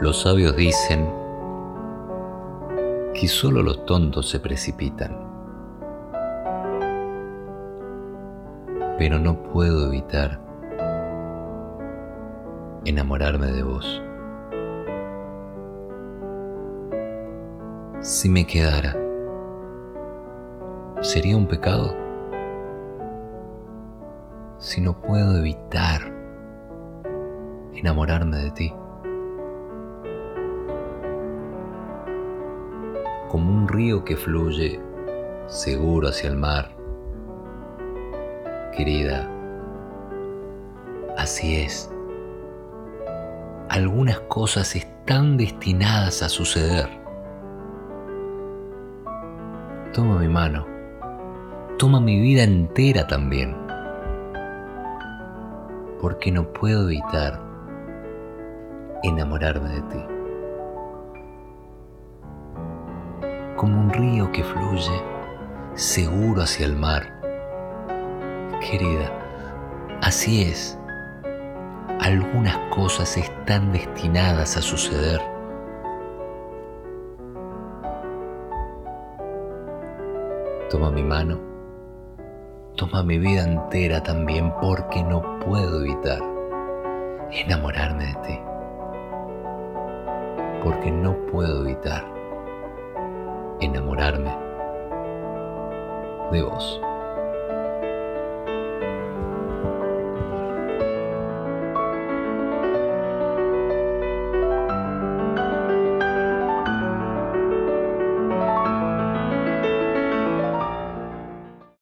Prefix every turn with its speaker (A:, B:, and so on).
A: Los sabios dicen que solo los tontos se precipitan. Pero no puedo evitar enamorarme de vos. Si me quedara, ¿sería un pecado? Si no puedo evitar enamorarme de ti. Como un río que fluye seguro hacia el mar. Querida, así es. Algunas cosas están destinadas a suceder. Toma mi mano. Toma mi vida entera también. Porque no puedo evitar enamorarme de ti. Como un río que fluye seguro hacia el mar. Querida, así es. Algunas cosas están destinadas a suceder. Toma mi mano, toma mi vida entera también porque no puedo evitar enamorarme de ti porque no puedo evitar enamorarme de vos.